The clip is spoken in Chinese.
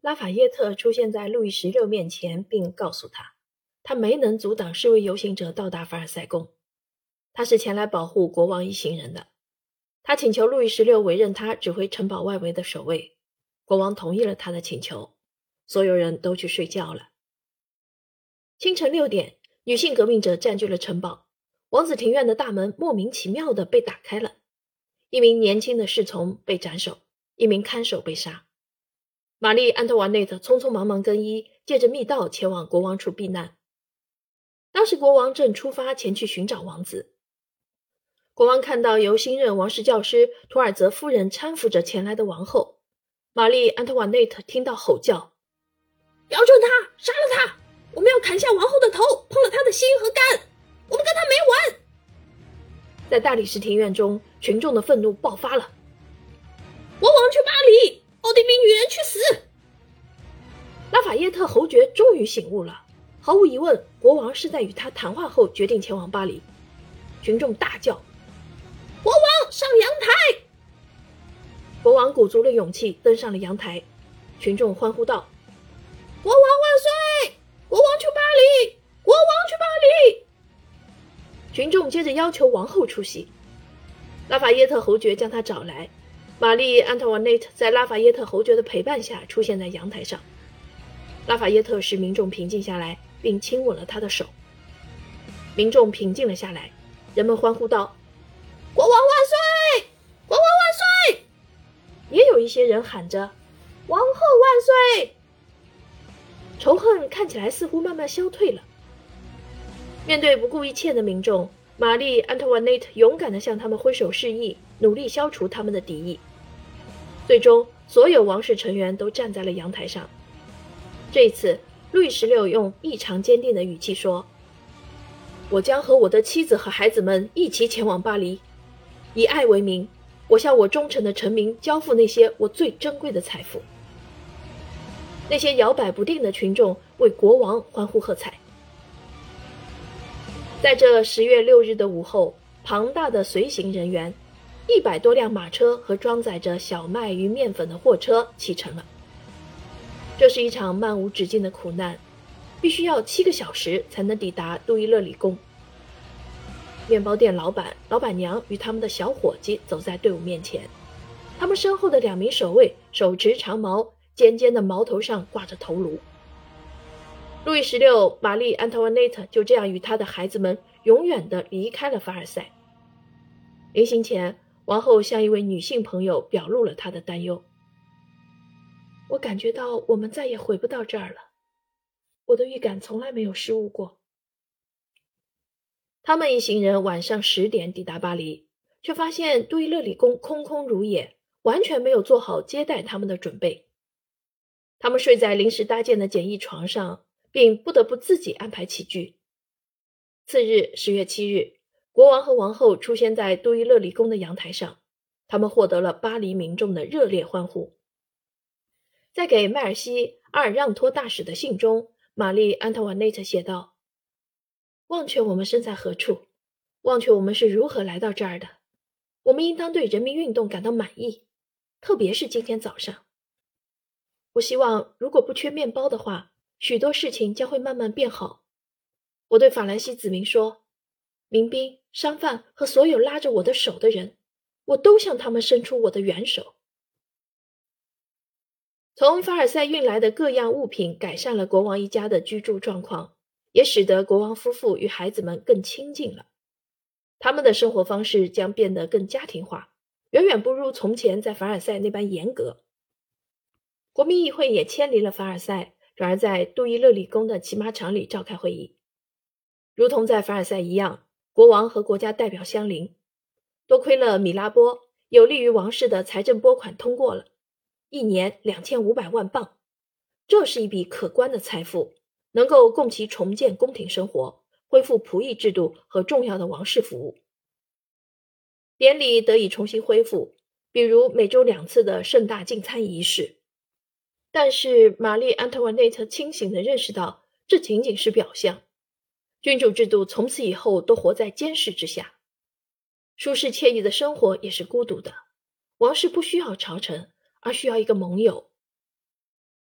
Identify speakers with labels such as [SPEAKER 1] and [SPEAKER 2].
[SPEAKER 1] 拉法耶特出现在路易十六面前，并告诉他，他没能阻挡示威游行者到达凡尔赛宫。他是前来保护国王一行人的。他请求路易十六委任他指挥城堡外围的守卫。国王同意了他的请求。所有人都去睡觉了。清晨六点，女性革命者占据了城堡，王子庭院的大门莫名其妙的被打开了。一名年轻的侍从被斩首，一名看守被杀。玛丽·安特瓦内特匆匆忙忙更衣，借着密道前往国王处避难。当时国王正出发前去寻找王子。国王看到由新任王室教师图尔泽夫人搀扶着前来的王后，玛丽·安特瓦内特听到吼叫：“
[SPEAKER 2] 瞄准他，杀了他！我们要砍下王后的头，碰了他的心和肝，我们跟他没完！”
[SPEAKER 1] 在大理石庭院中，群众的愤怒爆发了。于醒悟了，毫无疑问，国王是在与他谈话后决定前往巴黎。群众大叫。
[SPEAKER 2] 国王上阳台！
[SPEAKER 1] 国王鼓足了勇气登上了阳台，群众欢呼道：“
[SPEAKER 2] 国王万岁！国王去巴黎！国王去巴黎！”
[SPEAKER 1] 群众接着要求王后出席。拉法耶特侯爵将他找来，玛丽·安特瓦内特在拉法耶特侯爵的陪伴下出现在阳台上。拉法耶特使民众平静下来，并亲吻了他的手。民众平静了下来，人们欢呼道。
[SPEAKER 2] 国王万岁！国王万岁！
[SPEAKER 1] 也有一些人喊着“王后万岁”。仇恨看起来似乎慢慢消退了。面对不顾一切的民众，玛丽·安特瓦内特勇敢地向他们挥手示意，努力消除他们的敌意。最终，所有王室成员都站在了阳台上。这一次，路易十六用异常坚定的语气说：“我将和我的妻子和孩子们一起前往巴黎。”以爱为名，我向我忠诚的臣民交付那些我最珍贵的财富。那些摇摆不定的群众为国王欢呼喝彩。在这十月六日的午后，庞大的随行人员，一百多辆马车和装载着小麦与面粉的货车启程了。这是一场漫无止境的苦难，必须要七个小时才能抵达杜伊勒里宫。面包店老板、老板娘与他们的小伙计走在队伍面前，他们身后的两名守卫手持长矛，尖尖的矛头上挂着头颅。路易十六、玛丽·安特瓦内特就这样与他的孩子们永远地离开了凡尔赛。临行前，王后向一位女性朋友表露了她的担忧：“我感觉到我们再也回不到这儿了，我的预感从来没有失误过。”他们一行人晚上十点抵达巴黎，却发现杜伊勒里宫空空如也，完全没有做好接待他们的准备。他们睡在临时搭建的简易床上，并不得不自己安排起居。次日，十月七日，国王和王后出现在杜伊勒里宫的阳台上，他们获得了巴黎民众的热烈欢呼。在给迈尔西·阿尔让托大使的信中，玛丽·安特瓦内特写道。忘却我们身在何处，忘却我们是如何来到这儿的，我们应当对人民运动感到满意，特别是今天早上。我希望，如果不缺面包的话，许多事情将会慢慢变好。我对法兰西子民说：“民兵、商贩和所有拉着我的手的人，我都向他们伸出我的援手。”从凡尔赛运来的各样物品改善了国王一家的居住状况。也使得国王夫妇与孩子们更亲近了，他们的生活方式将变得更家庭化，远远不如从前在凡尔赛那般严格。国民议会也迁离了凡尔赛，转而在杜伊勒里宫的骑马场里召开会议，如同在凡尔赛一样，国王和国家代表相邻。多亏了米拉波有利于王室的财政拨款通过了，一年两千五百万镑，这是一笔可观的财富。能够供其重建宫廷生活，恢复仆役制度和重要的王室服务。典礼得以重新恢复，比如每周两次的盛大进餐仪式。但是，玛丽·安特瓦内特清醒地认识到，这仅仅是表象。君主制度从此以后都活在监视之下，舒适惬意的生活也是孤独的。王室不需要朝臣，而需要一个盟友。